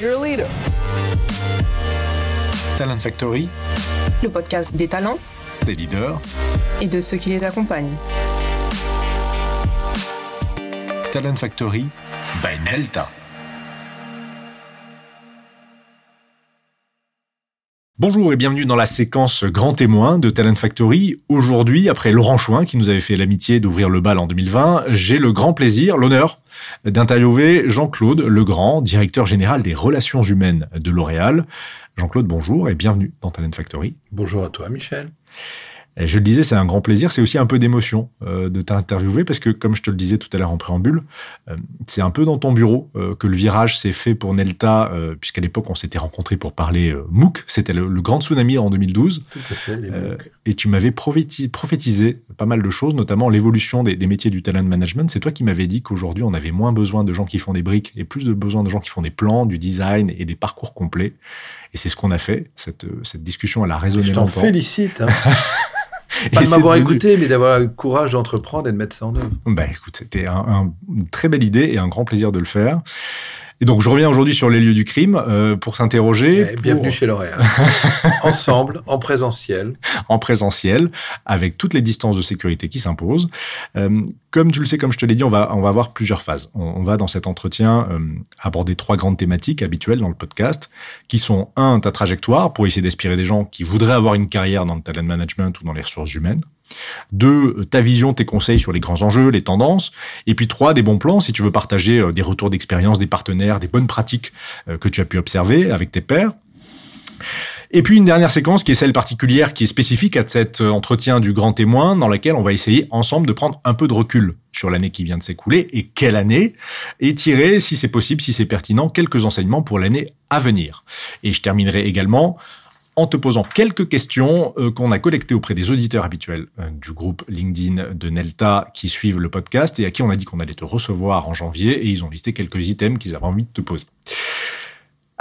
You're a leader. Talent Factory, le podcast des talents des leaders et de ceux qui les accompagnent. Talent Factory by Nelta. Bonjour et bienvenue dans la séquence Grand Témoin de Talent Factory. Aujourd'hui, après Laurent Chouin qui nous avait fait l'amitié d'ouvrir le bal en 2020, j'ai le grand plaisir, l'honneur d'interviewer Jean-Claude Legrand, directeur général des relations humaines de L'Oréal. Jean-Claude, bonjour et bienvenue dans Talent Factory. Bonjour à toi, Michel. Je le disais, c'est un grand plaisir. C'est aussi un peu d'émotion euh, de t'interviewer parce que, comme je te le disais tout à l'heure en préambule, euh, c'est un peu dans ton bureau euh, que le virage s'est fait pour Nelta, puisqu'à l'époque, on s'était rencontrés pour parler MOOC. C'était le, grand tsunami en 2012. Tout à fait, les MOOC. Et tu m'avais prophétisé pas mal de choses, notamment l'évolution des, des, métiers du talent management. C'est toi qui m'avais dit qu'aujourd'hui, on avait moins besoin de gens qui font des briques et plus de besoin de gens qui font des plans, du design et des parcours complets. Et c'est ce qu'on a fait. Cette, cette discussion, elle a résonné je longtemps. Je t'en félicite. Hein. Pas de m'avoir écouté, mais d'avoir eu le courage d'entreprendre et de mettre ça en œuvre. Bah écoute, c'était un, une très belle idée et un grand plaisir de le faire. Et donc, je reviens aujourd'hui sur les lieux du crime euh, pour s'interroger. Eh, bienvenue chez L'Oréal. Ensemble, en présentiel. En présentiel, avec toutes les distances de sécurité qui s'imposent. Euh, comme tu le sais, comme je te l'ai dit, on va, on va avoir plusieurs phases. On, on va, dans cet entretien, euh, aborder trois grandes thématiques habituelles dans le podcast, qui sont, un, ta trajectoire, pour essayer d'inspirer des gens qui voudraient avoir une carrière dans le talent management ou dans les ressources humaines. Deux, ta vision, tes conseils sur les grands enjeux, les tendances. Et puis trois, des bons plans si tu veux partager euh, des retours d'expérience, des partenaires, des bonnes pratiques euh, que tu as pu observer avec tes pairs. Et puis une dernière séquence qui est celle particulière, qui est spécifique à cet euh, entretien du grand témoin, dans laquelle on va essayer ensemble de prendre un peu de recul sur l'année qui vient de s'écouler et quelle année, et tirer, si c'est possible, si c'est pertinent, quelques enseignements pour l'année à venir. Et je terminerai également en te posant quelques questions euh, qu'on a collectées auprès des auditeurs habituels euh, du groupe LinkedIn de Nelta qui suivent le podcast et à qui on a dit qu'on allait te recevoir en janvier et ils ont listé quelques items qu'ils avaient envie de te poser.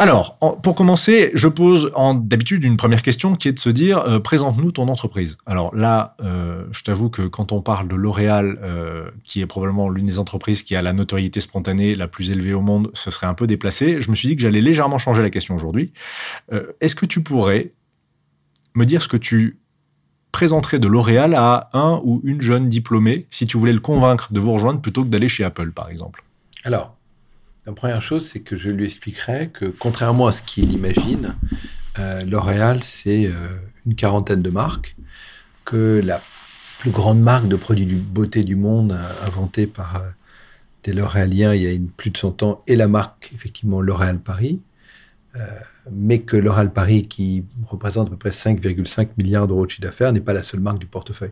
Alors, pour commencer, je pose d'habitude une première question qui est de se dire euh, présente-nous ton entreprise. Alors là, euh, je t'avoue que quand on parle de L'Oréal, euh, qui est probablement l'une des entreprises qui a la notoriété spontanée la plus élevée au monde, ce serait un peu déplacé. Je me suis dit que j'allais légèrement changer la question aujourd'hui. Est-ce que tu pourrais me dire ce que tu présenterais de L'Oréal à un ou une jeune diplômée si tu voulais le convaincre de vous rejoindre plutôt que d'aller chez Apple, par exemple? Alors, la première chose, c'est que je lui expliquerai que, contrairement à ce qu'il imagine, euh, L'Oréal, c'est euh, une quarantaine de marques, que la plus grande marque de produits de beauté du monde, euh, inventée par des L'Oréaliens il y a plus de 100 ans, est la marque, effectivement, L'Oréal Paris, mais que L'Oréal Paris, qui représente à peu près 5,5 milliards d'euros de chiffre d'affaires, n'est pas la seule marque du portefeuille.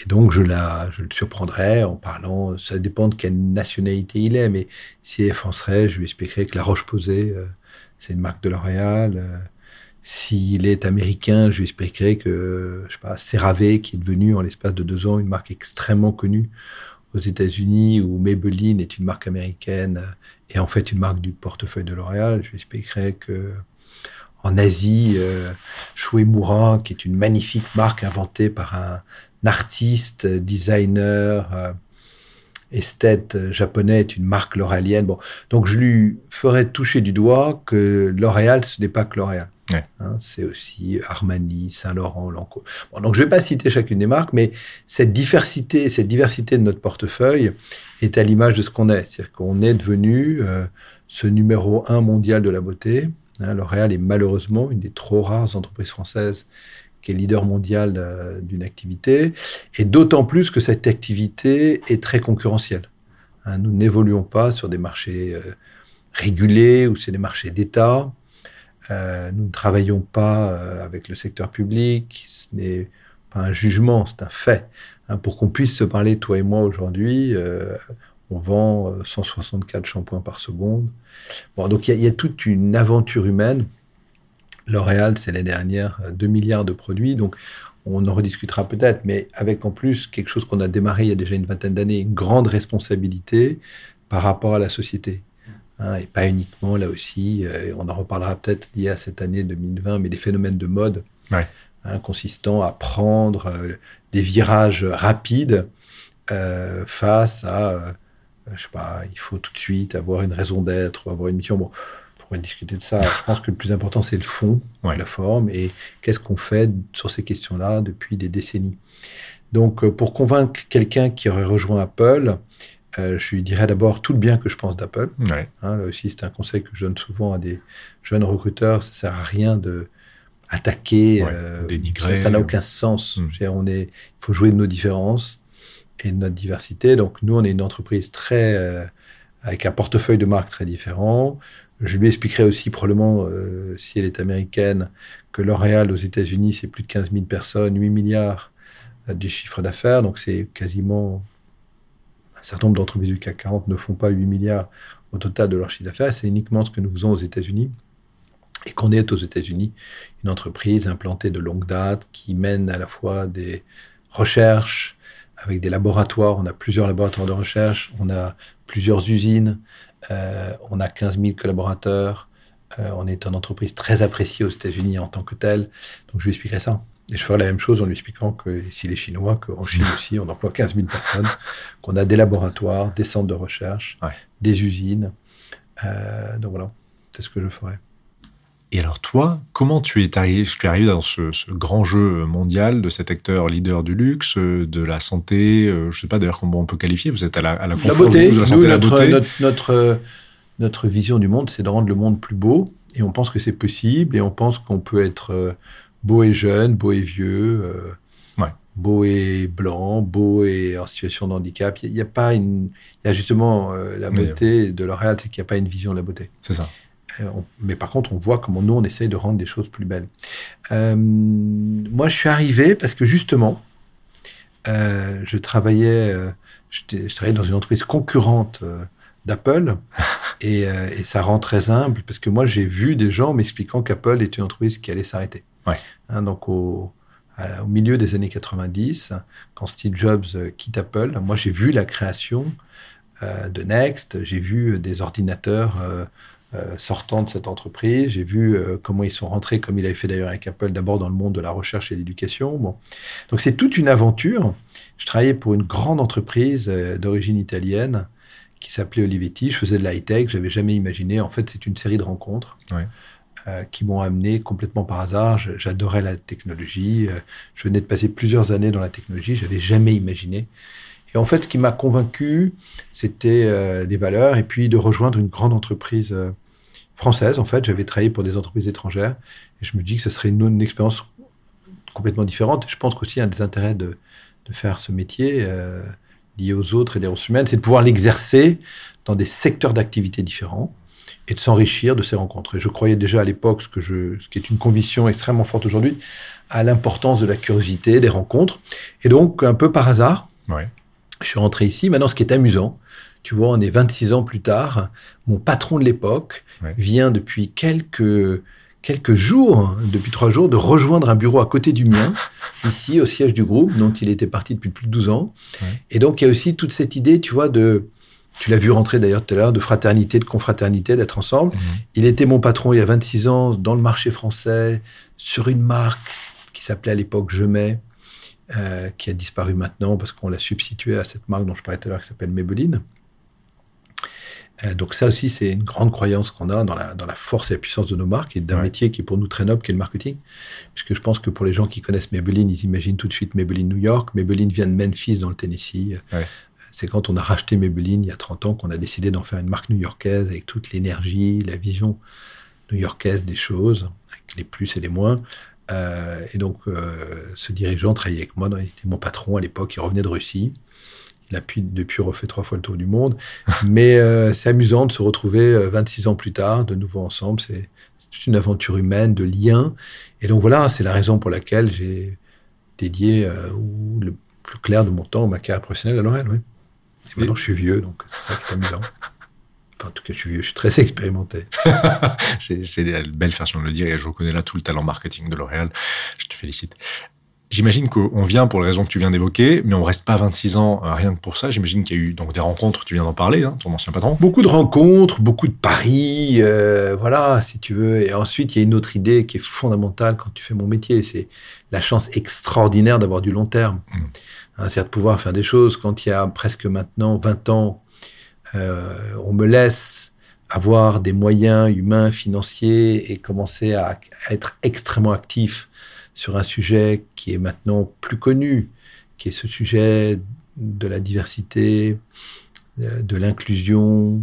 Et donc, je, la, je le surprendrai en parlant, ça dépend de quelle nationalité il est, mais s'il est français, je lui expliquerai que La Roche-Posay, euh, c'est une marque de L'Oréal. Euh, s'il est américain, je lui expliquerai que, je sais pas, CeraVe, qui est devenu en l'espace de deux ans une marque extrêmement connue aux États-Unis, ou Maybelline est une marque américaine euh, et en fait une marque du portefeuille de L'Oréal, je lui expliquerai que en Asie, euh, Shuemura, qui est une magnifique marque inventée par un, artiste, designer, euh, esthète japonais, est une marque l'oréalienne. Bon, donc je lui ferai toucher du doigt que L'Oréal, ce n'est pas que L'Oréal. Ouais. Hein, c'est aussi Armani, Saint-Laurent, Lancôme. Bon, donc je ne vais pas citer chacune des marques, mais cette diversité, cette diversité de notre portefeuille est à l'image de ce qu'on est. C'est-à-dire qu'on est devenu euh, ce numéro un mondial de la beauté. Hein, L'Oréal est malheureusement une des trop rares entreprises françaises leader mondial euh, d'une activité, et d'autant plus que cette activité est très concurrentielle. Hein, nous n'évoluons pas sur des marchés euh, régulés ou c'est des marchés d'État. Euh, nous ne travaillons pas avec le secteur public. Ce n'est pas un jugement, c'est un fait. Hein, pour qu'on puisse se parler, toi et moi, aujourd'hui, on vend 164 shampoings par seconde. Bon, donc il y, a toute une aventure humaine L'Oréal, c'est l'année dernière 2 milliards de produits, donc on en rediscutera peut-être, mais avec en plus quelque chose qu'on a démarré il y a déjà une vingtaine d'années, une grande responsabilité par rapport à la société. Hein, et pas uniquement, là aussi, euh, on en reparlera peut-être lié à cette année 2020, mais des phénomènes de mode ouais. hein, consistant à prendre euh, des virages rapides euh, face à, je sais pas, il faut tout de suite avoir une raison d'être, avoir une mission. Bon, pourrait discuter de ça. Je pense que le plus important, c'est le fond, Ouais. la forme, et qu'est-ce qu'on fait sur ces questions-là depuis des décennies. Donc, euh, pour convaincre quelqu'un qui aurait rejoint Apple, euh, je lui dirais d'abord tout le bien que je pense d'Apple. Ouais. Hein, là aussi, c'est un conseil que je donne souvent à des jeunes recruteurs. Ça sert à rien de attaquer. Ouais, euh, dénigrer. ça- n'a aucun sens. Mm. Dire, on est, il faut jouer de nos différences et de notre diversité. Donc, nous, on est une entreprise très euh, avec un portefeuille de marques très différent. Je lui expliquerai aussi probablement, euh, si elle est américaine, que L'Oréal aux États-Unis, c'est plus de 15 000 personnes, 8 milliards euh, du chiffre d'affaires. Donc, c'est quasiment un certain nombre d'entreprises du CAC 40 ne font pas 8 milliards au total de leur chiffre d'affaires. C'est uniquement ce que nous faisons aux États-Unis. Et qu'on est aux États-Unis une entreprise implantée de longue date qui mène à la fois des recherches avec des laboratoires. On a plusieurs laboratoires de recherche, on a plusieurs usines, euh, on a 15 000 collaborateurs. Euh, on est une entreprise très appréciée aux États-Unis en tant que telle. Donc je lui expliquerai ça. Et je ferai la même chose en lui expliquant que s'il est chinois, qu'en Chine aussi, on emploie 15 000 personnes, qu'on a des laboratoires, des centres de recherche, Ouais. des usines. Euh, donc voilà, c'est ce que je ferai. Et alors toi, comment tu es arrivé, tu es arrivé dans ce, ce grand jeu mondial de cet acteur leader du luxe, euh, de la santé, euh, je sais pas d'ailleurs comment on peut qualifier, vous êtes à la, à la, beauté, de la santé nous, la notre, beauté. notre, notre, euh, notre vision du monde, c'est de rendre le monde plus beau. Et on pense que c'est possible. Et on pense qu'on peut être beau et jeune, beau et vieux, Ouais. beau et blanc, beau et en situation de handicap. Il n'y a, pas une. Il y a justement euh, la beauté de L'Oréal, c'est qu'il n'y a pas une vision de la beauté. C'est ça. Euh, on- mais par contre, on voit comment nous, on essaye de rendre des choses plus belles. Euh, moi, je suis arrivé parce que justement, euh, je travaillais, euh, je travaillais dans une entreprise concurrente d'Apple et, et ça rend très humble parce que moi, j'ai vu des gens m'expliquant qu'Apple est une entreprise qui allait s'arrêter. Ouais. Hein, donc, au, à- au milieu des années 90, quand Steve Jobs quitte Apple, moi, j'ai vu la création de Next, j'ai vu des ordinateurs sortant de cette entreprise. J'ai vu euh, comment ils sont rentrés, comme il avait fait d'ailleurs avec Apple, d'abord dans le monde de la recherche et de l'éducation. Bon. Donc c'est toute une aventure. Je travaillais pour une grande entreprise euh, d'origine italienne qui s'appelait Olivetti. Je faisais de l'high-tech, j'avais jamais imaginé. En fait, c'est une série de rencontres Ouais. euh, qui m'ont amené complètement par hasard. J'adorais la technologie. Euh, je venais de passer plusieurs années dans la technologie. J'avais jamais imaginé. Et en fait, ce qui m'a convaincu, c'était euh, les valeurs et puis de rejoindre une grande entreprise euh, française. En fait, j'avais travaillé pour des entreprises étrangères et je me dis que ce serait une, expérience complètement différente. Je pense qu'aussi un des intérêts de, faire ce métier euh, lié aux autres et des ressources humaines, c'est de pouvoir l'exercer dans des secteurs d'activité différents et de s'enrichir de ces rencontres. Et je croyais déjà à l'époque, ce, ce qui est une conviction extrêmement forte aujourd'hui, à l'importance de la curiosité, des rencontres. Et donc, un peu par hasard. Je suis rentré ici. Maintenant, ce qui est amusant, tu vois, on est 26 ans plus tard. Mon patron de l'époque Ouais. vient depuis quelques, quelques jours, depuis trois jours, de rejoindre un bureau à côté du mien, ici, au siège du groupe, dont il était parti depuis plus de 12 ans. Ouais. Et donc, il y a aussi toute cette idée, tu vois, de. Tu l'as vu rentrer d'ailleurs tout à l'heure, de fraternité, de confraternité, d'être ensemble. Mhm. Il était mon patron il y a 26 ans dans le marché français, sur une marque qui s'appelait à l'époque Je mets, euh, qui a disparu maintenant parce qu'on l'a substitué à cette marque dont je parlais tout à l'heure qui s'appelle Maybelline. Euh, donc ça aussi, c'est une grande croyance qu'on a dans la, dans la force et la puissance de nos marques et d'un Ouais. métier qui est pour nous très noble, qui est le marketing. Puisque je pense que pour les gens qui connaissent Maybelline, ils imaginent tout de suite Maybelline New York. Maybelline vient de Memphis dans le Tennessee. Ouais. C'est quand on a racheté Maybelline il y a 30 ans qu'on a décidé d'en faire une marque new-yorkaise avec toute l'énergie, la vision new-yorkaise des choses, avec les plus et les moins. Euh, et donc, euh, ce dirigeant travaillait avec moi, il était mon patron à l'époque, il revenait de Russie. Il a pu, depuis refait trois fois le tour du monde. Mais euh, c'est amusant de se retrouver euh, 26 ans plus tard, de nouveau ensemble. C'est toute une aventure humaine, de liens. Et donc voilà, c'est la raison pour laquelle j'ai dédié le plus clair de mon temps ma carrière professionnelle à L'Oréal. Oui. Et maintenant, je suis vieux, donc c'est ça qui est amusant. En tout cas, je suis je suis très expérimenté. C'est la belle façon de le dire et je reconnais là tout le talent marketing de L'Oréal. Je te félicite. J'imagine qu'on vient pour les raisons que tu viens d'évoquer, mais on reste pas 26 ans euh, rien que pour ça. J'imagine qu'il y a eu donc des rencontres, tu viens d'en parler, hein, ton ancien patron. Beaucoup de rencontres, beaucoup de paris, euh, voilà, si tu veux. Et ensuite, il y a une autre idée qui est fondamentale quand tu fais mon métier, c'est la chance extraordinaire d'avoir du long terme. Mm. Hein, C'est-à-dire de pouvoir faire des choses. Quand il y a presque maintenant 20 ans, on me laisse avoir des moyens humains, financiers et commencer à, être extrêmement actif sur un sujet qui est maintenant plus connu, qui est ce sujet de la diversité, euh, de l'inclusion,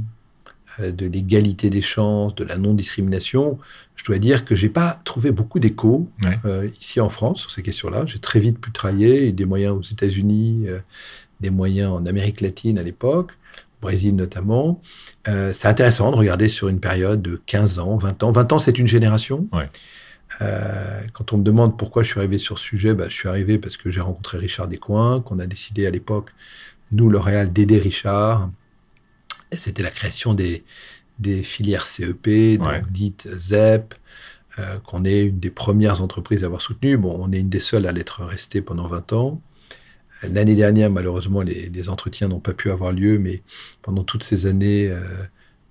euh, de l'égalité des chances, de la non-discrimination, je dois dire que j'ai pas trouvé beaucoup d'écho euh, ici en France sur ces questions-là. J'ai très vite pu travailler, des moyens aux États-Unis, des moyens en Amérique latine à l'époque, Brésil notamment. Euh, c'est intéressant de regarder sur une période de 15 ans, 20 ans. 20 ans, c'est une génération. Euh, quand on me demande pourquoi je suis arrivé sur ce sujet, bah, je suis arrivé parce que j'ai rencontré Richard Descoings, qu'on a décidé à l'époque, nous, L'Oréal, d'aider Richard. C'était la création des, des filières CEP, donc dites ZEP, euh, qu'on est une des premières entreprises à avoir soutenu. Bon, on est une des seules à l'être restée pendant 20 ans. L'année dernière, malheureusement, les, entretiens n'ont pas pu avoir lieu, mais pendant toutes ces années, euh,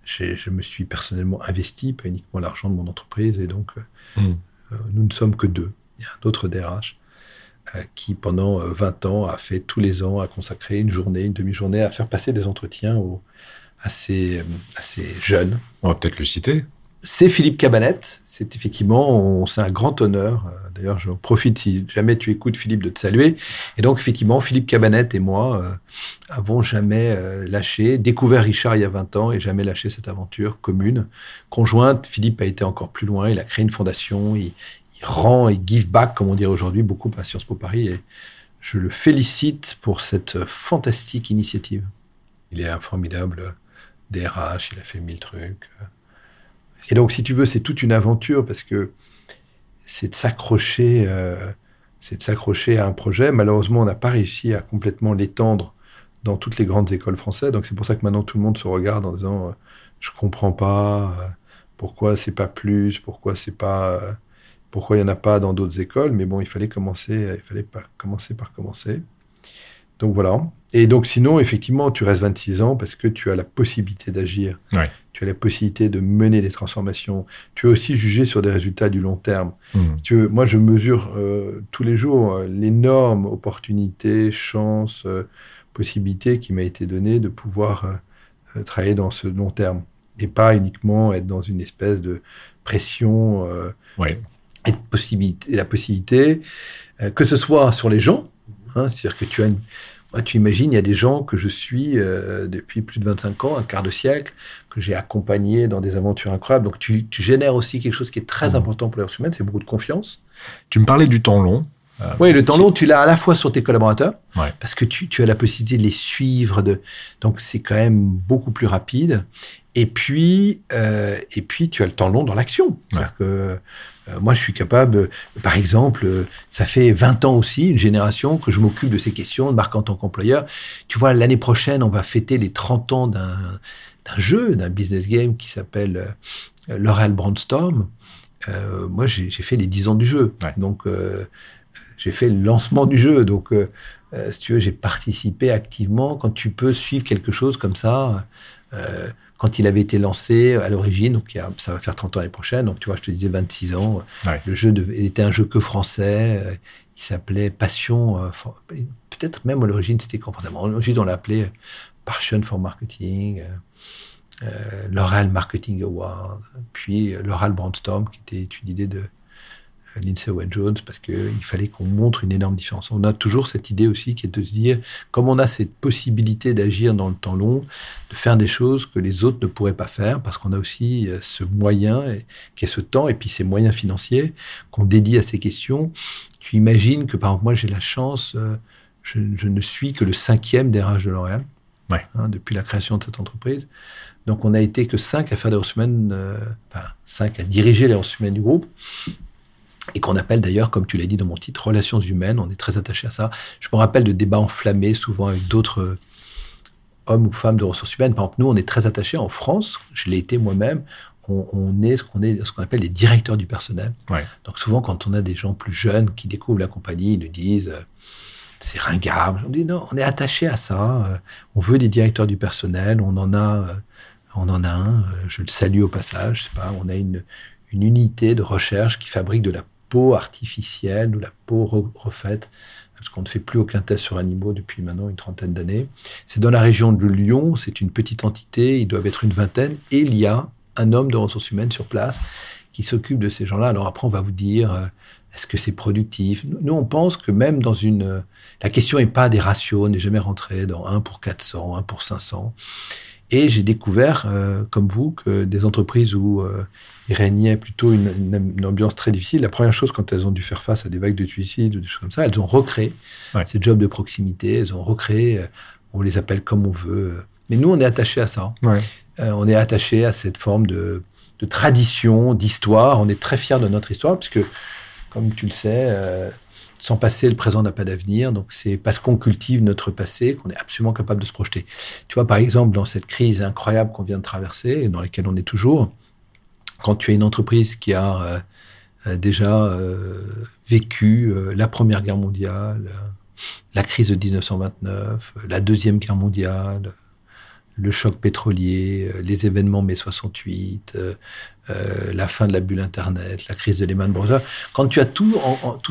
je me suis personnellement investi, pas uniquement l'argent de mon entreprise, et donc euh, hmm. euh, nous ne sommes que deux. Il y a un autre DRH qui, pendant 20 ans, a fait tous les ans, a consacré une journée, une demi-journée à faire passer des entretiens aux, à, ces, jeunes. On va peut-être le citer. C'est Philippe Cabanette. C'est effectivement, c'est un grand honneur D'ailleurs, je profite, si jamais tu écoutes Philippe, de te saluer. Et donc, effectivement, Philippe Cabanette et moi euh, avons jamais euh, lâché, découvert Richard il y a 20 ans et jamais lâché cette aventure commune. Conjointe, Philippe a été encore plus loin. Il a créé une fondation. Il, rend et give back, comme on dirait aujourd'hui, beaucoup à Sciences Po Paris. Et je le félicite pour cette fantastique initiative. Il est un formidable DRH. Il a fait mille trucs. Et donc, si tu veux, c'est toute une aventure parce que c'est de s'accrocher, euh, c'est de s'accrocher à un projet. Malheureusement, on n'a pas réussi à complètement l'étendre dans toutes les grandes écoles françaises. Donc c'est pour ça que maintenant tout le monde se regarde en disant euh, je comprends pas euh, pourquoi c'est pas plus, pourquoi c'est pas pourquoi il y en a pas dans d'autres écoles? Mais bon, il fallait commencer, il fallait commencer par commencer. Donc voilà. Et donc sinon, effectivement, tu restes 26 ans parce que tu as la possibilité d'agir. Tu as la possibilité de mener des transformations. Tu es aussi jugé sur des résultats du long terme. Hmm. tu veux, moi, je mesure euh, tous les jours euh, l'énorme opportunité, chance, euh, possibilité qui m'a été donnée de pouvoir travailler dans ce long terme. Et pas uniquement être dans une espèce de pression et, de possibilité, et la possibilité, que ce soit sur les gens, hein, c'est-à-dire que tu as une, tu imagines, il y a des gens que je suis euh, depuis plus de 25 ans, un quart de siècle, que j'ai accompagnés dans des aventures incroyables. Donc tu, génères aussi quelque chose qui est très mmh. important pour les ressources humaines, c'est beaucoup de confiance. Tu me parlais du temps long. Euh, oui, le temps long, tu l'as à la fois sur tes collaborateurs, parce que tu, as la possibilité de les suivre, de... donc c'est quand même beaucoup plus rapide. Et puis, euh, et puis, tu as le temps long dans l'action. C'est-à-dire que euh, moi, je suis capable, par exemple, euh, ça fait 20 ans aussi, une génération, que je m'occupe de ces questions, de marque en tant qu'employeur. Tu vois, l'année prochaine, on va fêter les 30 ans d'un jeu, d'un business game qui s'appelle euh, L'Oréal Brandstorm. moi, j'ai fait les 10 ans du jeu. Donc, j'ai fait le lancement du jeu. Donc, si tu veux, j'ai participé activement. Quand tu peux suivre quelque chose comme ça, quand il avait été lancé à l'origine, donc ça va faire 30 ans l'année prochaine, donc tu vois, je te disais 26 ans, le jeu était un jeu que français, euh, il s'appelait Passion, euh, peut-être même à l'origine c'était français, ensuite on l'appelait Passion for Marketing, euh, l'Oral Marketing Award, puis l'Oral Brandstorm, qui était une idée de Lindsay Owen Jones parce qu'il fallait qu'on montre une énorme différence. On a toujours cette idée aussi qui est de se dire, comme on a cette possibilité d'agir dans le temps long, de faire des choses que les autres ne pourraient pas faire parce qu'on a aussi euh, ce moyen qui est ce temps et puis ces moyens financiers qu'on dédie à ces questions. Tu imagines que par exemple moi j'ai la chance, euh, je, ne suis que le cinquième DRH de L'Oréal hein, depuis la création de cette entreprise. Donc on n'a été que cinq à faire des ressources humaines, euh, enfin cinq à diriger les ressources humaines du groupe et qu'on appelle d'ailleurs, comme tu l'as dit dans mon titre, relations humaines. On est très attaché à ça. Je me rappelle de débats enflammés, souvent avec d'autres euh, hommes ou femmes de ressources humaines. Par exemple, nous, on est très attachés en France. Je l'ai été moi-même. On, est ce qu'on est, ce qu'on appelle les directeurs du personnel. Donc souvent, quand on a des gens plus jeunes qui découvrent la compagnie, ils nous disent euh, c'est ringard. On dit non, on est attaché à ça. Euh, on veut des directeurs du personnel. On en a, on en a un. je le salue au passage. Je sais pas. On a une une unité de recherche qui fabrique de la artificielle ou la peau refaite parce qu'on ne fait plus aucun test sur animaux depuis maintenant une trentaine d'années. C'est dans la région de Lyon, c'est une petite entité, ils doivent être une vingtaine, et il y a un homme de ressources humaines sur place qui s'occupe de ces gens-là. Alors après, on va vous dire, euh, est-ce que c'est productif? Nous, on pense que même dans une... Euh, la question n'est pas des ratios, on n'est jamais rentré dans 1 pour 400, 1 pour 500. Et j'ai découvert, euh, comme vous, que des entreprises où il régnait plutôt une, ambiance très difficile. La première chose, quand elles ont dû faire face à des vagues de suicides ou des choses comme ça, elles ont recréé ces jobs de proximité, elles ont recréé, on les appelle comme on veut. Mais nous, on est attaché à ça. on est attaché à cette forme de de tradition, d'histoire. On est très fiers de notre histoire, puisque, comme tu le sais, euh, sans passé, le présent n'a pas d'avenir. Donc, c'est parce qu'on cultive notre passé qu'on est absolument capable de se projeter. Tu vois, par exemple, dans cette crise incroyable qu'on vient de traverser, et dans laquelle on est toujours, quand tu as une entreprise qui a euh, euh, déjà vécu la Première Guerre mondiale, la crise de 1929, la Deuxième Guerre mondiale, le choc pétrolier, euh, les événements mai 68, euh, euh, la fin de la bulle Internet, la crise de Lehman Brothers. Quand tu as tout,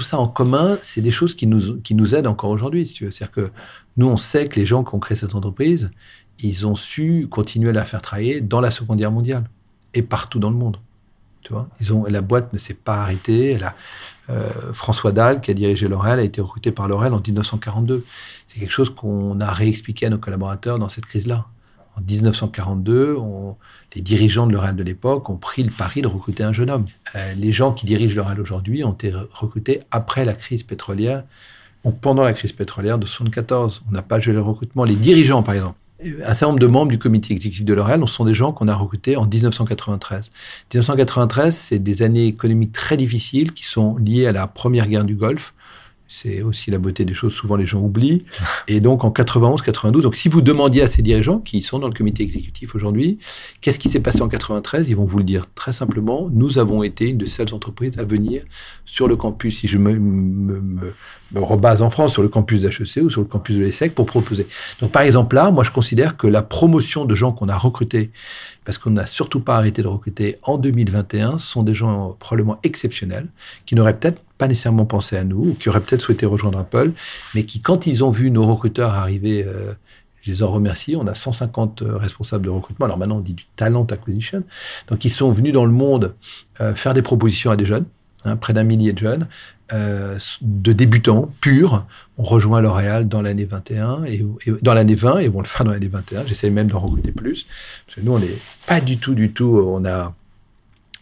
ça en commun, c'est des choses qui nous, aident encore aujourd'hui. C'est-à-dire que nous, on sait que les gens qui ont créé cette entreprise, ils ont su continuer à la faire travailler dans la Seconde Guerre mondiale et partout dans le monde. Tu vois? La boîte ne s'est pas arrêtée. François Dahl, qui a dirigé L'Oréal, a été recruté par L'Oréal en 1942. C'est quelque chose qu'on a réexpliqué à nos collaborateurs dans cette crise-là. En 1942, les dirigeants de l'Oréal de l'époque ont pris le pari de recruter un jeune homme. Euh, les gens qui dirigent l'Oréal aujourd'hui ont été recrutés après la crise pétrolière ou pendant la crise pétrolière de 1974. On n'a pas joué le recrutement. Les dirigeants, par exemple, un certain nombre de membres du comité exécutif de L'Oréal sont des gens qu'on a recrutés en 1993. 1993, c'est des années économiques très difficiles qui sont liées à la première guerre du Golfe c'est aussi la beauté des choses. Souvent, les gens oublient. Et donc, en 91, 92, donc si vous demandiez à ces dirigeants qui sont dans le comité exécutif aujourd'hui, qu'est-ce qui s'est passé en 93, ils vont vous le dire très simplement. Nous avons été une de seules entreprises à venir sur le campus, si je me, me, rebase en France, sur le campus d'HEC ou sur le campus de l'ESSEC pour proposer. Donc, par exemple, là, moi, je considère que la promotion de gens qu'on a recrutés, parce qu'on n'a surtout pas arrêté de recruter en 2021, sont des gens probablement exceptionnels, qui n'auraient peut-être nécessairement pensé à nous, ou qui auraient peut-être souhaité rejoindre Apple, mais qui, quand ils ont vu nos recruteurs arriver, euh, je les en remercie, on a 150 euh, responsables de recrutement, alors maintenant on dit du talent acquisition, donc ils sont venus dans le monde euh, faire des propositions à des jeunes, hein, près d'un millier de jeunes, de débutants purs, on rejoint L'Oréal dans l'année 21 et, dans l'année 20 et vont le faire dans l'année 21. J'essaie même d'en recruter plus. Parce que nous on n'est pas du tout, du tout, on a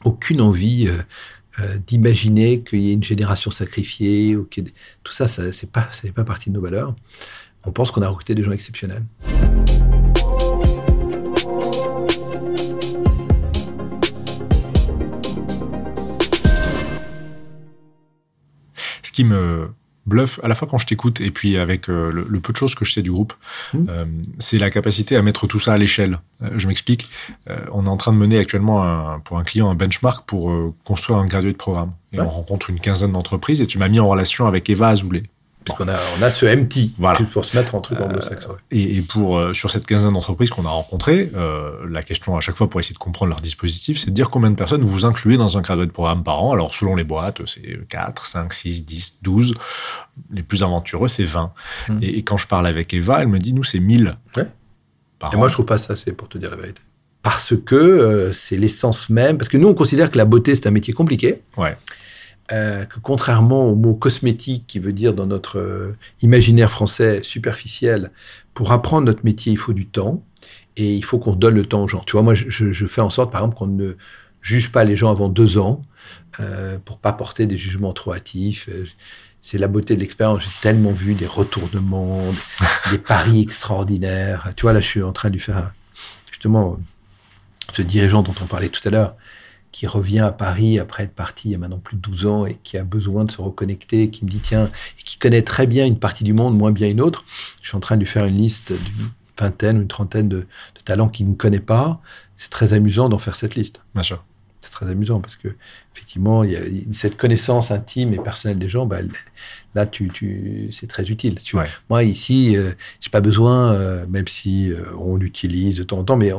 aucune envie d'imaginer qu'il y ait une génération sacrifiée ou tout ça, ça n'est pas partie de nos valeurs. On pense qu'on a recruté des gens exceptionnels. Ce qui me bluff à la fois quand je t'écoute et puis avec euh, le, peu de choses que je sais du groupe, mmh. euh, c'est la capacité à mettre tout ça à l'échelle. Euh, je m'explique. on est en train de mener actuellement pour un client un benchmark pour construire un graduate programme. Et on rencontre une quinzaine d'entreprises et tu m'as mis en relation avec Eva Azoulay. Puisqu'on a, on a ce MT voilà. pour se mettre en truc anglo-saxon. Euh, et, et, pour, euh, sur cette quinzaine d'entreprises qu'on a rencontrées, euh, la question à chaque fois pour essayer de comprendre leur dispositif, c'est de dire combien de personnes vous incluez dans un de programme par an. Alors, selon les boîtes, c'est 4, 5, 6, 10, 12. Les plus aventureux, c'est 20. Hmm. Et, quand je parle avec Eva, elle me dit, nous, c'est 1000. Ouais. et moi, je trouve pas ça assez, pour te dire la vérité. Parce que c'est l'essence même. Parce que nous, on considère que la beauté, c'est un métier compliqué. Ouais. Euh, que contrairement au mot cosmétique qui veut dire dans notre euh, imaginaire français superficiel, pour apprendre notre métier, il faut du temps et il faut qu'on donne le temps aux gens. Tu vois, moi, je, fais en sorte, par exemple, qu'on ne juge pas les gens avant deux ans euh, pour pas porter des jugements trop hâtifs. C'est la beauté de l'expérience. J'ai tellement vu des retournements, des, paris extraordinaires. Tu vois, là, je suis en train de lui faire justement ce dirigeant dont on parlait tout à l'heure qui revient à Paris après être parti il y a maintenant plus de 12 ans et qui a besoin de se reconnecter, qui me dit tiens, et qui connaît très bien une partie du monde, moins bien une autre. Je suis en train de lui faire une liste d'une vingtaine ou une trentaine de, talents qu'il ne connaît pas. C'est très amusant d'en faire cette liste. Bien sûr. c'est très amusant parce que effectivement, il y a cette connaissance intime et personnelle des gens. Bah, là, tu, tu, c'est très utile. Tu. Moi, ici, euh, j'ai pas besoin, euh, même si euh, on l'utilise de temps en temps, mais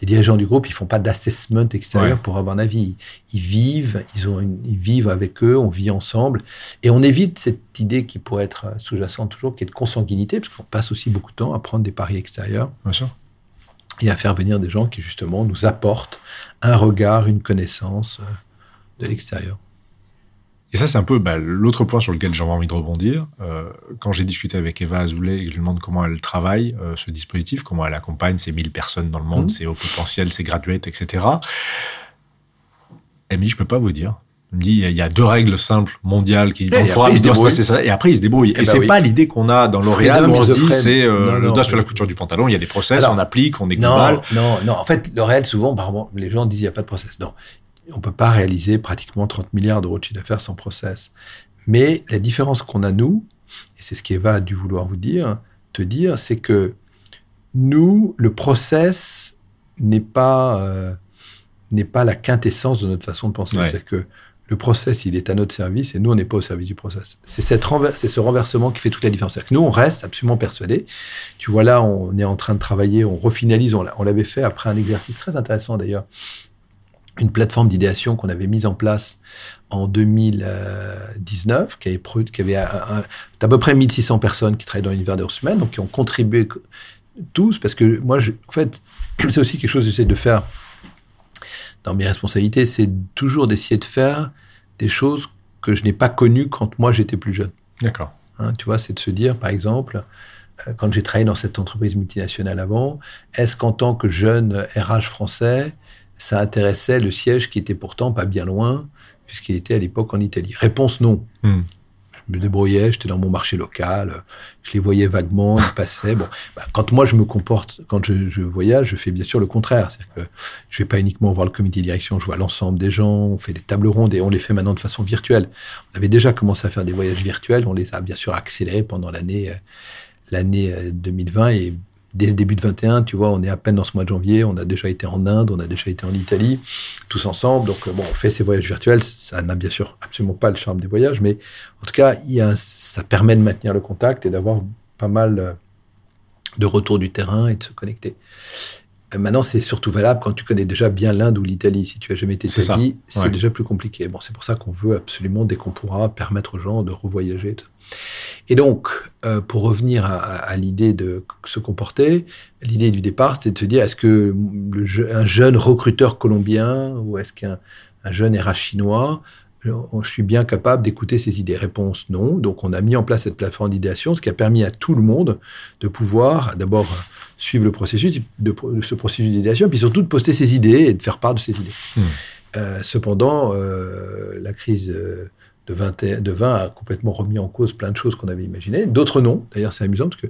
les dirigeants du groupe, ils font pas d'assessment extérieur pour avoir un avis. Ils, vivent, ils, ont ils vivent avec eux, on vit ensemble, et on évite cette idée qui pourrait être sous-jacente toujours, qui est de consanguinité, parce qu'on passe aussi beaucoup de temps à prendre des paris extérieurs. Bien sûr. Et à faire venir des gens qui, justement, nous apportent un regard, une connaissance de l'extérieur. Et ça, c'est un peu bah, l'autre point sur lequel j'avais envie de rebondir. Euh, quand j'ai discuté avec Eva Azoulay et que je lui demande comment elle travaille euh, ce dispositif, comment elle accompagne ces 1000 personnes dans le monde, mmh. ces hauts potentiels, ces graduates, etc. Elle me dit, je peux pas vous dire. Elle me dit, il y a deux règles simples mondiales qui dans le programme, se passer ça. Et après, ils se débrouillent. et, eh et ben c'est pas l'idée qu'on a dans L'Oréal où on se dit, c'est euh, le doigt sur la couture du pantalon, il y a des process, on applique, on est global. Non, non, en fait, L'Oréal, souvent, les gens disent, il n'y a pas de process. Non on ne peut pas réaliser pratiquement 30 milliards d'euros de chiffre d'affaires sans process. Mais la différence qu'on a, nous, et c'est ce qu'Eva a dû vouloir vous dire, te dire, c'est que nous, le process n'est pas, euh, n'est pas la quintessence de notre façon de penser. C'est que le process, il est à notre service et nous, on n'est pas au service du process. C'est ce renversement qui fait toute la différence. C'est que nous, on reste absolument persuadés. Tu vois, là, on est en train de travailler, on refinalise. On l'avait fait après un exercice très intéressant d'ailleurs une plateforme d'idéation qu'on avait mise en place en 2019, qui avait, qui avait à peu près 1600 personnes qui travaillent dans l'univers des ressources humaines, donc qui ont contribué tous, parce que moi, je, en fait, c'est aussi quelque chose que j'essaie de faire dans mes responsabilités, c'est toujours d'essayer de faire des choses que je n'ai pas connues quand moi j'étais plus jeune. D'accord. Hein, tu vois, c'est de se dire, par exemple, euh, quand j'ai travaillé dans cette entreprise multinationale avant, est-ce qu'en tant que jeune RH français, ça intéressait le siège qui était pourtant pas bien loin, puisqu'il était à l'époque en Italie Réponse non. Hmm. Je me débrouillais, j'étais dans mon marché local, je les voyais vaguement, ils passaient. Bon, bah, quand moi je me comporte, quand je, voyage, je fais bien sûr le contraire. C'est-à-dire que je vais pas uniquement voir le comité de direction, je vois l'ensemble des gens, on fait des tables rondes et on les fait maintenant de façon virtuelle. On avait déjà commencé à faire des voyages virtuels, on les a bien sûr accélérés pendant l'année l'année 2020 et dès le début de 21, tu vois, on est à peine dans ce mois de janvier, on a déjà été en Inde, on a déjà été en Italie, tous ensemble. Donc, euh, bon, on fait ces voyages virtuels. Ça n'a bien sûr absolument pas le charme des voyages, mais en tout cas, ça permet de maintenir le contact et d'avoir pas mal euh, de retour du terrain et de se connecter. Euh, maintenant, c'est surtout valable quand tu connais déjà bien l'Inde ou l'Italie. Si tu as jamais été Italie, c'est déjà plus compliqué. Bon, c'est pour ça qu'on veut absolument, dès qu'on pourra, permettre aux gens de revoyager. Et donc, euh, pour revenir à, l'idée de se comporter, l'idée du départ, c'est de se dire est-ce que un jeune recruteur colombien ou est-ce qu'un jeune RH chinois, je suis bien capable d'écouter ces idées? Réponse non. Donc, on a mis en place cette plateforme d'idéation, ce qui a permis à tout le monde de pouvoir d'abord suivre le processus de, ce processus d'idéation, puis surtout de poster ses idées et de faire part de ses idées. Hmm. Euh, cependant, euh, la crise de 20, de 20 a complètement remis en cause plein de choses qu'on avait imaginées. D'autres non. D'ailleurs, c'est amusant parce que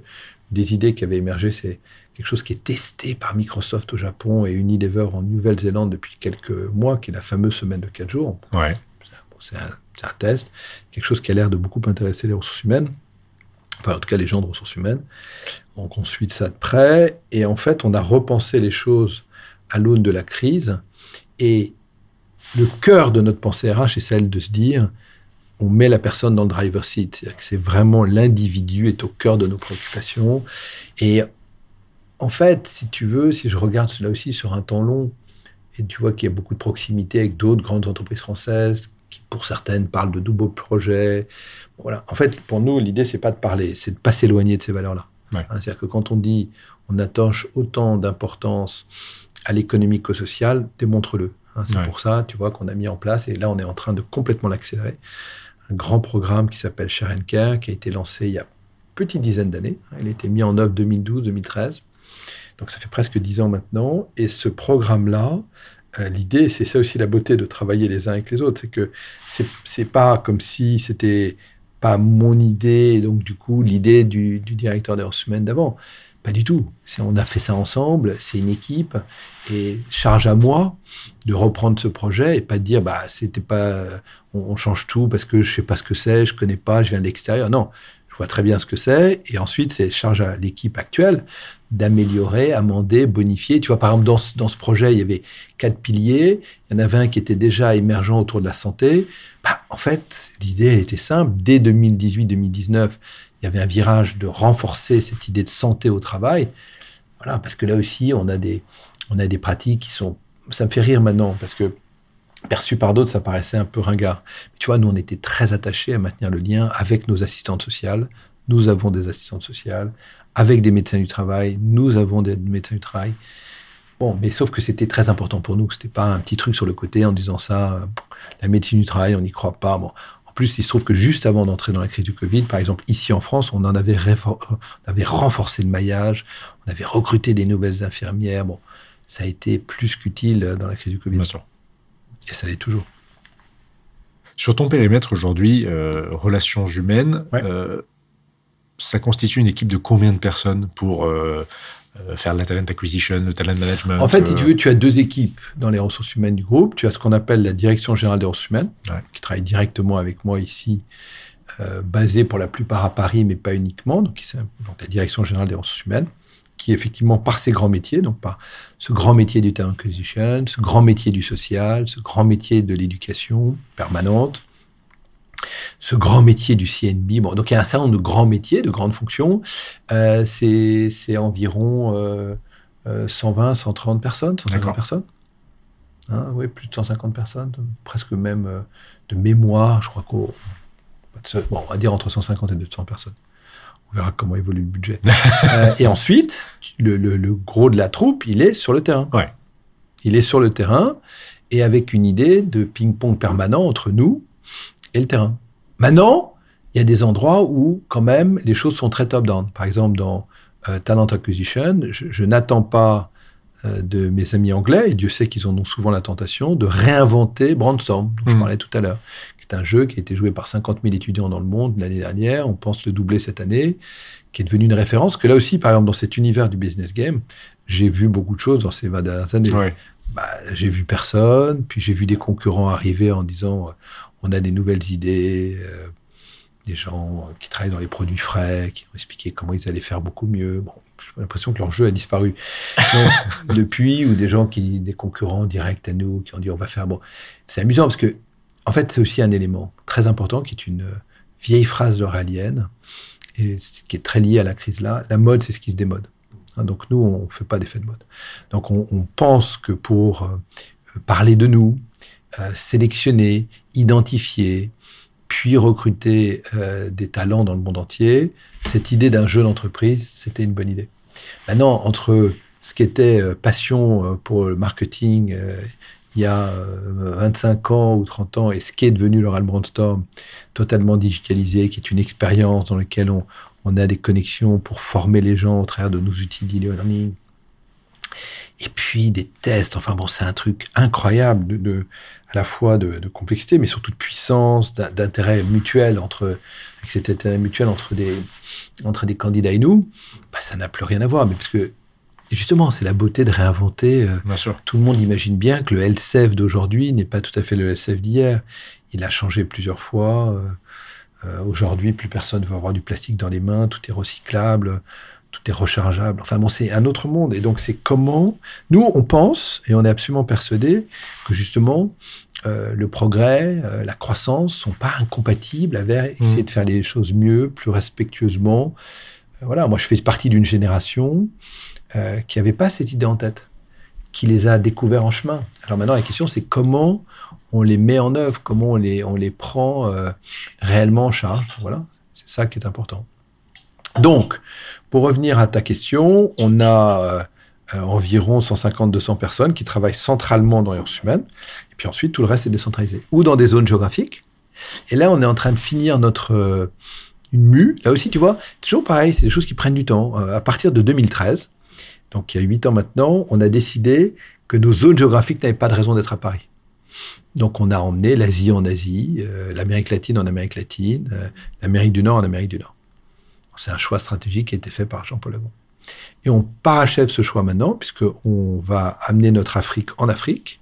des idées qui avaient émergé, c'est quelque chose qui est testé par Microsoft au Japon et Unilever en Nouvelle-Zélande depuis quelques mois, qui est la fameuse semaine de 4 jours. Ouais. c'est un, un, test, quelque chose qui a l'air de beaucoup intéresser les ressources humaines, enfin en tout cas les gens de ressources humaines. Donc on suit ça de près, et en fait on a repensé les choses à l'aune de la crise, et le cœur de notre pensée RH est celle de se dire, on met la personne dans le driver seat. C'est-à-dire que c'est vraiment l'individu est au cœur de nos préoccupations. Et en fait, si tu veux, si je regarde cela aussi sur un temps long, et tu vois qu'il y a beaucoup de proximité avec d'autres grandes entreprises françaises qui, pour certaines, parlent de double projets. Voilà. En fait, pour nous, l'idée, c'est pas de parler, c'est de pas s'éloigner de ces valeurs-là. Hein, c'est-à-dire que quand on dit on attache autant d'importance à l'économie qu'au social, démontre-le. Hein. c'est pour ça, tu vois, qu'on a mis en place, et là, on est en train de complètement l'accélérer un grand programme qui s'appelle Share and Care, qui a été lancé il y a une petite dizaine d'années. Il a été mis en œuvre 2012-2013. Donc ça fait presque dix ans maintenant. Et ce programme-là, l'idée, c'est ça aussi la beauté de travailler les uns avec les autres, c'est que c'est pas comme si c'était pas mon idée, donc du coup l'idée du, directeur des ressources d'avant. Pas du tout. On a fait ça ensemble, c'est une équipe, et charge à moi de reprendre ce projet et pas de dire bah c'était pas on, change tout parce que je sais pas ce que c'est, je connais pas, je viens de l'extérieur. Non, je vois très bien ce que c'est et ensuite c'est charge à l'équipe actuelle d'améliorer, amender, bonifier. Tu vois, par exemple, dans ce, dans ce projet, il y avait quatre piliers. Il y en avait un qui était déjà émergent autour de la santé. Bah, en fait, l'idée était simple. Dès 2018-2019, il y avait un virage de renforcer cette idée de santé au travail. Voilà, parce que là aussi, on a des, on a des pratiques qui sont. Ça me fait rire maintenant, parce que perçu par d'autres, ça paraissait un peu ringard. Mais tu vois, nous, on était très attachés à maintenir le lien avec nos assistantes sociales. Nous avons des assistantes sociales avec des médecins du travail. Nous avons des médecins du travail. Bon, mais sauf que c'était très important pour nous. C'était pas un petit truc sur le côté en disant ça, euh, la médecine du travail, on n'y croit pas. Bon, en plus, il se trouve que juste avant d'entrer dans la crise du Covid, par exemple, ici en France, on en avait, on avait renforcé le maillage, on avait recruté des nouvelles infirmières. Bon, ça a été plus qu'utile dans la crise du Covid. Bien sûr. Et ça l'est toujours. Sur ton périmètre aujourd'hui, euh, relations humaines, Ouais. euh, ça constitue une équipe de combien de personnes pour euh, euh, faire la talent acquisition, le talent management En fait, si euh, tu veux, tu as deux équipes dans les ressources humaines du groupe. Tu as ce qu'on appelle la direction générale des ressources humaines, Ouais. qui travaille directement avec moi ici, euh, basée pour la plupart à Paris, mais pas uniquement. Donc, donc la direction générale des ressources humaines, qui effectivement, par ses grands métiers, donc par ce grand métier du talent acquisition, ce grand métier du social, ce grand métier de l'éducation permanente, ce grand métier du CNB. Bon, donc il y a un certain nombre de grands métiers, de grandes fonctions. Euh, c'est environ euh, euh, 120, 130 personnes, 150 D'accord. personnes. Hein, oui, plus de 150 personnes, presque même euh, de mémoire, je crois qu'on. Bon, on va dire entre 150 et 200 personnes. On verra comment évolue le budget. Euh, et ensuite, le, le- le gros de la troupe, il est sur le terrain. Ouais. Il est sur le terrain et avec une idée de ping-pong permanent entre nous et le terrain. Maintenant, il y a des endroits où, quand même, les choses sont très top-down. Par exemple, dans euh, Talent Acquisition, je, je n'attends pas euh, de mes amis anglais, et Dieu sait qu'ils en ont souvent la tentation, de réinventer Brandstorm, dont je Mhm. parlais tout à l'heure, qui est un jeu qui a été joué par 50 000 étudiants dans le monde l'année dernière. On pense le doubler cette année, qui est devenu une référence. Que là aussi, par exemple, dans cet univers du business game, j'ai vu beaucoup de choses dans ces 20 dernières années Ouais. bah, j'ai vu personne, puis j'ai vu des concurrents arriver en disant on a des nouvelles idées, euh, des gens euh, qui travaillent dans les produits frais, qui ont expliqué comment ils allaient faire beaucoup mieux. Bon, j'ai l'impression que leur jeu a disparu Donc, depuis, ou des gens qui, des concurrents directs à nous, qui ont dit on va faire. Bon, c'est amusant parce que, en fait, c'est aussi un élément très important qui est une euh, vieille phrase d'Auralienne, et ce qui est très lié à la crise là. La mode, c'est ce qui se démode. Hein, donc nous, on ne fait pas d'effet de mode. Donc on, on pense que pour euh, parler de nous, euh, sélectionner, identifier, puis recruter euh, des talents dans le monde entier, cette idée d'un jeu d'entreprise, c'était une bonne idée. Maintenant, entre ce qui était euh, passion pour le marketing il y a euh, 25 ans ou 30 ans et ce qui est devenu l'Oral Brainstorm, totalement digitalisé, qui est une expérience dans laquelle on, on a des connexions pour former les gens au travers de nos outils d'e-learning. Et puis des tests. Enfin bon, c'est un truc incroyable de, de- à la fois de, de complexité, mais surtout de puissance, d'in- d'intérêt mutuel entre cet intérêt mutuel entre des entre des candidats et nous. Bah, ça n'a plus rien à voir, mais parce que justement, c'est la beauté de réinventer. euh, Bien sûr. tout le monde imagine bien que le LCF d'aujourd'hui n'est pas tout à fait le LCF d'hier. Il a changé plusieurs fois. Euh, euh, Aujourd'hui, plus personne ne veut avoir du plastique dans les mains. Tout est recyclable, tout est rechargeable. Enfin bon, c'est un autre monde. Et donc, c'est comment nous on pense et on est absolument persuadé que justement euh, le progrès, euh, la croissance sont pas incompatibles avec essayer de faire les choses mieux, plus respectueusement. Euh, voilà, moi je fais partie d'une génération qui n'avait pas cette idée en tête qui les a découverts en chemin. Alors maintenant, la question, c'est comment on les met en œuvre, comment on les, on les prend réellement en charge. Voilà, c'est ça qui est important. Donc, pour revenir à ta question, on a euh, euh, environ 150-200 personnes qui travaillent centralement dans les ressources humaines, et puis ensuite, tout le reste est décentralisé, ou dans des zones géographiques. Et là, on est en train de finir notre euh, une mue. Là aussi, tu vois, c'est toujours pareil, c'est des choses qui prennent du temps. À partir de 2013, donc il y a huit ans maintenant, on a décidé que nos zones géographiques n'avaient pas de raison d'être à Paris. Donc on a emmené l'Asie en Asie, l'Amérique latine en Amérique latine, l'Amérique du Nord en Amérique du Nord. C'est un choix stratégique qui a été fait par Jean-Paul Lebon. Et on parachève ce choix maintenant, puisqu'on va amener notre Afrique en Afrique,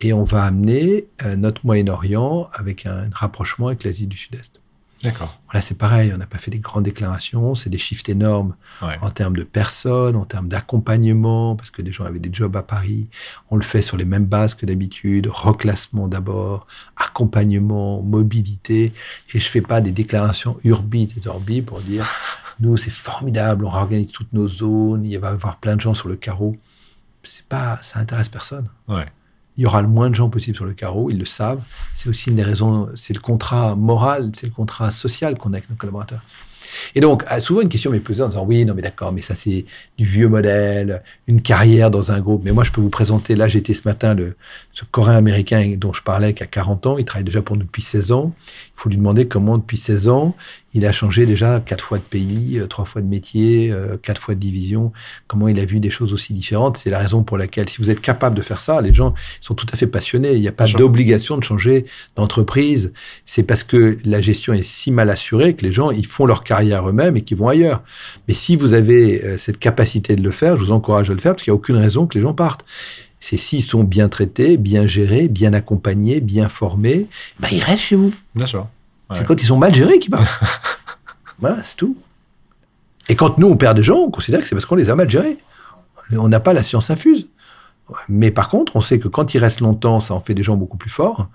et on va amener euh, notre Moyen-Orient avec un rapprochement avec l'Asie du Sud-Est. D'accord. Là, c'est pareil, on n'a pas fait des grandes déclarations, c'est des chiffres énormes Ouais. en termes de personnes, en termes d'accompagnement, parce que des gens avaient des jobs à Paris. On le fait sur les mêmes bases que d'habitude, reclassement d'abord, accompagnement, mobilité. Et je fais pas des déclarations urbi et orbi pour dire, nous, c'est formidable, on réorganise toutes nos zones, il va y avoir plein de gens sur le carreau. C'est pas, ça intéresse personne. Ouais. Il y aura le moins de gens possible sur le carreau, ils le savent. C'est aussi une des raisons, c'est le contrat moral, c'est le contrat social qu'on a avec nos collaborateurs. Et donc, ah, souvent une question m'est posée en disant oui, non, mais d'accord, mais ça c'est du vieux modèle, une carrière dans un groupe. Mais moi, je peux vous présenter, là, j'étais ce matin, le, ce Coréen américain dont je parlais, qui a 40 ans, il travaille déjà pour nous depuis 16 ans. Faut lui demander comment, depuis 16 ans, il a changé déjà quatre fois de pays, euh, trois fois de métier, euh, quatre fois de division. Comment il a vu des choses aussi différentes. C'est la raison pour laquelle, si vous êtes capable de faire ça, les gens sont tout à fait passionnés. Il n'y a pas d'obligation de changer d'entreprise. C'est parce que la gestion est si mal assurée que les gens, ils font leur carrière eux-mêmes et qu'ils vont ailleurs. Mais si vous avez euh, cette capacité de le faire, je vous encourage à le faire parce qu'il n'y a aucune raison que les gens partent. C'est s'ils sont bien traités, bien gérés, bien accompagnés, bien formés, ben ils restent chez vous. Bien sûr. Ouais. C'est quand ils sont mal gérés qu'ils partent. voilà, c'est tout. Et quand nous, on perd des gens, on considère que c'est parce qu'on les a mal gérés. On n'a pas la science infuse. Mais par contre, on sait que quand ils restent longtemps, ça en fait des gens beaucoup plus forts.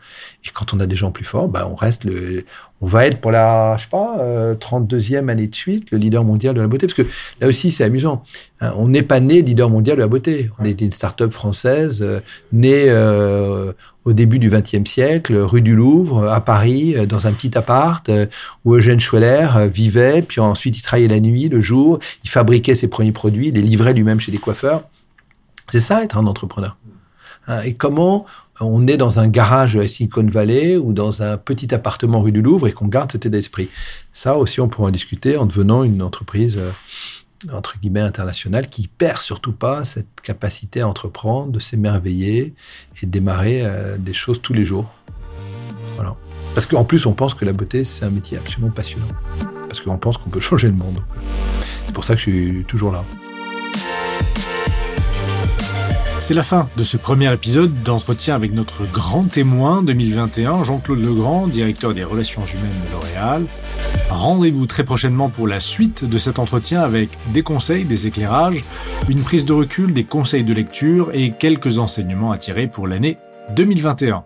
Et quand on a des gens plus forts, bah, on reste le, on va être pour la, je sais pas, euh, 32e année de suite, le leader mondial de la beauté. Parce que là aussi, c'est amusant. Hein, on n'est pas né leader mondial de la beauté. On était une start-up française, euh, née euh, au début du XXe siècle, rue du Louvre, à Paris, euh, dans un petit appart, euh, où Eugène Schweller euh, vivait. Puis ensuite, il travaillait la nuit, le jour. Il fabriquait ses premiers produits, il les livrait lui-même chez des coiffeurs. C'est ça, être un entrepreneur. Hein, Et comment on est dans un garage à Silicon Valley ou dans un petit appartement rue du Louvre et qu'on garde cet état d'esprit. Ça aussi, on pourra en discuter en devenant une entreprise, euh, entre guillemets, internationale qui perd surtout pas cette capacité à entreprendre, de s'émerveiller et de démarrer euh, des choses tous les jours. Parce qu'en plus, on pense que la beauté, c'est un métier absolument passionnant. Parce qu'on pense qu'on peut changer le monde. C'est pour ça que je suis toujours là. C'est la fin de ce premier épisode d'entretien avec notre grand témoin 2021, Jean-Claude Legrand, directeur des relations humaines de L'Oréal. Rendez-vous très prochainement pour la suite de cet entretien avec des conseils, des éclairages, une prise de recul, des conseils de lecture et quelques enseignements à tirer pour l'année 2021.